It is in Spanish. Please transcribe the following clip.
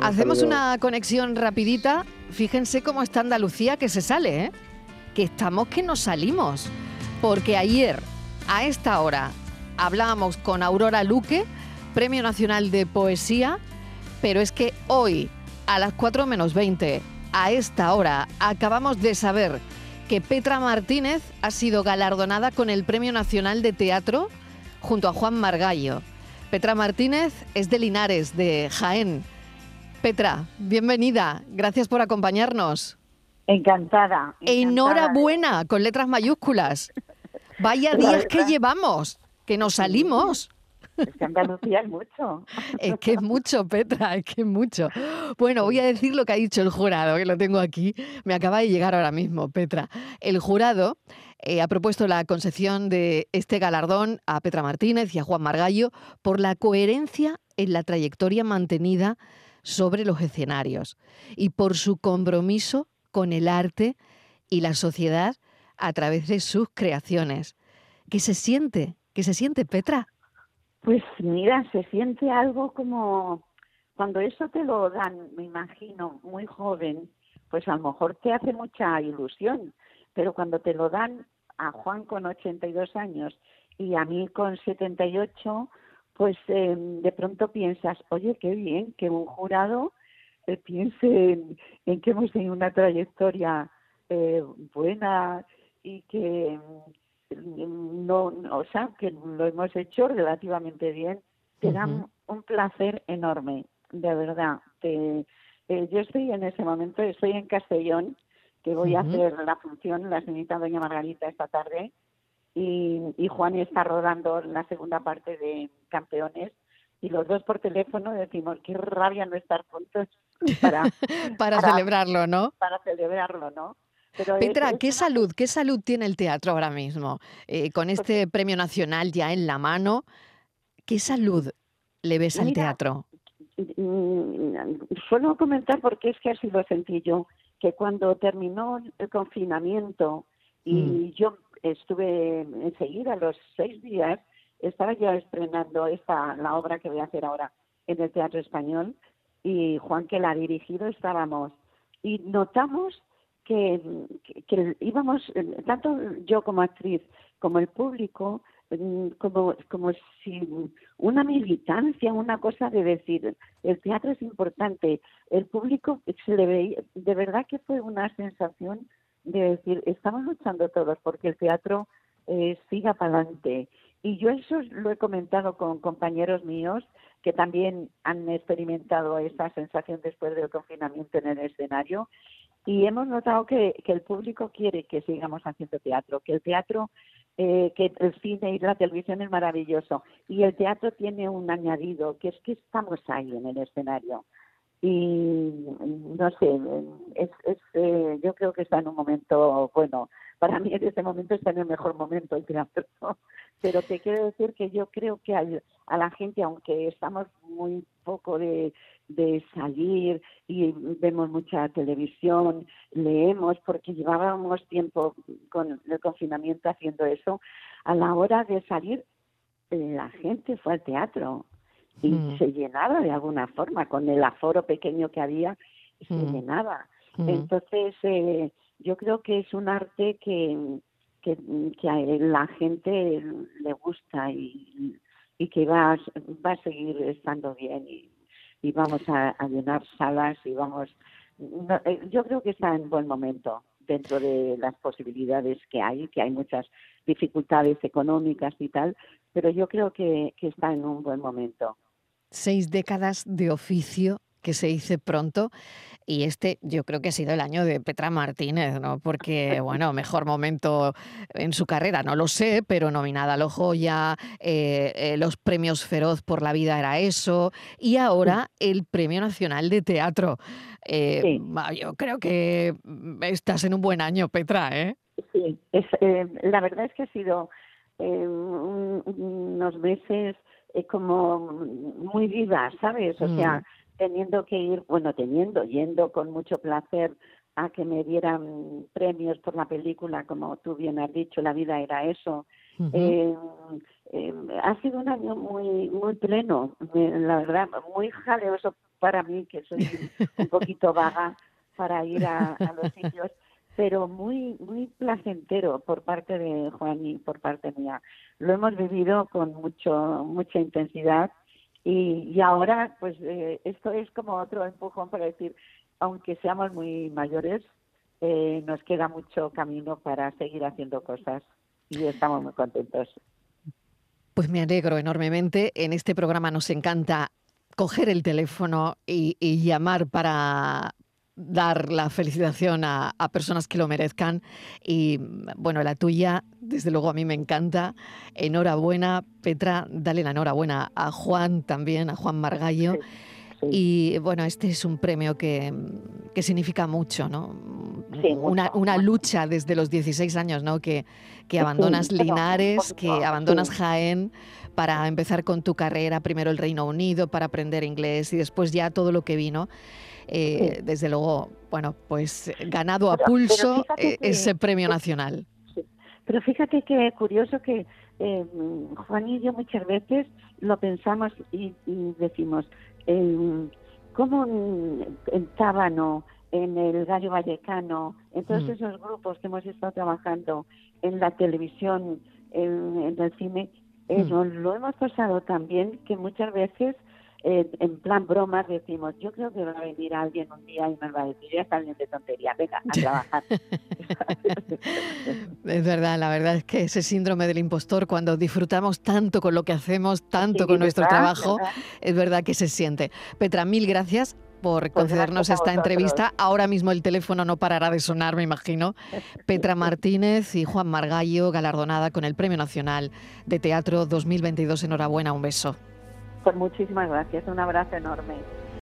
Hacemos una conexión rapidita. Fíjense cómo está Andalucía que se sale, ¿eh? Que estamos que nos salimos. Porque ayer, a esta hora, hablábamos con Aurora Luque, Premio Nacional de Poesía, pero es que hoy, a las 4 menos 20, a esta hora, acabamos de saber que Petra Martínez ha sido galardonada con el Premio Nacional de Teatro junto a Juan Margallo. Petra Martínez es de Linares, de Jaén. Petra, bienvenida. Gracias por acompañarnos. Encantada. Enhorabuena, con letras mayúsculas. Vaya días que llevamos, que nos salimos. Es que Andalucía es mucho. Es que es mucho, Petra, es que es mucho. Bueno, voy a decir lo que ha dicho el jurado, que lo tengo aquí. Me acaba de llegar ahora mismo, Petra. El jurado eh, ha propuesto la concesión de este galardón a Petra Martínez y a Juan Margallo por la coherencia en la trayectoria mantenida sobre los escenarios y por su compromiso con el arte y la sociedad a través de sus creaciones. ¿Qué se siente? ¿Qué se siente, Petra? Pues mira, se siente algo como cuando eso te lo dan, me imagino, muy joven, pues a lo mejor te hace mucha ilusión, pero cuando te lo dan a Juan con 82 años y a mí con 78, pues eh, de pronto piensas, oye, qué bien que un jurado eh, piense en, que hemos tenido una trayectoria eh, buena y que no, o sea, que lo hemos hecho relativamente bien, te da un placer enorme, de verdad. Te, eh, yo estoy en ese momento, estoy en Castellón, que voy a hacer la función, la señorita Doña Margarita esta tarde, y, y Juan está rodando la segunda parte de Campeones, y los dos por teléfono decimos, qué rabia no estar juntos para, para celebrarlo, ¿no? Para celebrarlo, ¿no? Petra, ¿qué salud, qué salud tiene el teatro ahora mismo? Eh, con pues este premio nacional ya en la mano, ¿qué salud le ves al teatro? Mm, suelo comentar porque es que ha sido sencillo, que cuando terminó el confinamiento y mm. yo estuve enseguida, los seis días, estaba ya estrenando esta, la obra que voy a hacer ahora en el Teatro Español y Juan que la ha dirigido estábamos. Y notamos que, que, íbamos, eh, tanto yo como actriz como el público, mm, como, como si una militancia, una cosa de decir, el teatro es importante, el público se le veía, de verdad que fue una sensación de decir, estamos luchando todos porque el teatro eh, siga para adelante. Y yo eso lo he comentado con compañeros míos que también han experimentado esa sensación después del confinamiento en el escenario y hemos notado que, que, el público quiere que sigamos haciendo teatro, que el teatro, eh, que el cine y la televisión es maravilloso y el teatro tiene un añadido, que es que estamos ahí en el escenario. Y no sé, es, es, eh, yo creo que está en un momento, bueno, para mí en este momento está en el mejor momento el teatro, pero te quiero decir que yo creo que a la gente, aunque estamos muy poco de, de salir y vemos mucha televisión, leemos, porque llevábamos tiempo con el confinamiento haciendo eso, a la hora de salir la gente fue al teatro y mm. se llenaba de alguna forma, con el aforo pequeño que había, se mm. llenaba. Mm. Entonces, eh, yo creo que es un arte que, que, que a la gente le gusta y, y que va, va a seguir estando bien y y vamos a, llenar salas y vamos. Eh, yo creo que está en buen momento dentro de las posibilidades que hay, que hay muchas dificultades económicas y tal, pero yo creo que, que está en un buen momento. Seis décadas de oficio que se dice pronto. Y este yo creo que ha sido el año de Petra Martínez, ¿no? Porque, bueno, mejor momento en su carrera, no lo sé, pero nominada a lo Joya, eh, eh, los premios Feroz por la vida era eso, y ahora el Premio Nacional de Teatro. Eh, yo creo que estás en un buen año, Petra, ¿eh? Sí, la verdad es que ha sido unos meses como muy vivas, ¿sabes? O sea, mm teniendo que ir, bueno, teniendo, yendo con mucho placer a que me dieran premios por la película, como tú bien has dicho, la vida era eso. Eh, eh, ha sido un año muy muy pleno, la verdad, muy jaleoso para mí, que soy un poquito vaga para ir a, los sitios, pero muy muy placentero por parte de Juan y por parte mía. Lo hemos vivido con mucho mucha intensidad y, ahora pues eh, esto es como otro empujón para decir, aunque seamos muy mayores, eh, nos queda mucho camino para seguir haciendo cosas y estamos muy contentos. Pues me alegro enormemente. En este programa nos encanta coger el teléfono y, llamar para dar la felicitación a, personas que lo merezcan. Y bueno, la tuya, desde luego a mí me encanta. Enhorabuena, Petra, dale la enhorabuena a Juan también, a Juan Margallo. Y bueno, este es un premio que, que significa mucho, ¿no? una, lucha desde los 16 años, ¿no? Que, que abandonas Linares, que abandonas Jaén para empezar con tu carrera, primero el Reino Unido para aprender inglés y después ya todo lo que vino. Eh, desde luego, bueno, pues ganado a pulso eh, ese premio nacional. Pero fíjate que curioso que eh, Juan y yo muchas veces lo pensamos y, decimos, eh, ¿cómo en Tábano, en el Gallo Vallecano, en todos mm. esos grupos que hemos estado trabajando en la televisión, en, el cine, eh, mm. lo hemos pasado también que muchas veces eh, en plan broma decimos, yo creo que va a venir alguien un día y nos va a decir, ya está alguien de tontería, venga a trabajar. es verdad, la verdad es que ese síndrome del impostor, cuando disfrutamos tanto con lo que hacemos, tanto con nuestro trabajo, es verdad que se siente. Petra, mil gracias por pues concedernos esta entrevista. Ahora mismo el teléfono no parará de sonar, me imagino. Petra Martínez y Juan Margallo, galardonada con el Premio Nacional de Teatro 2022. Enhorabuena, un beso. Pues muchísimas gracias, un abrazo enorme.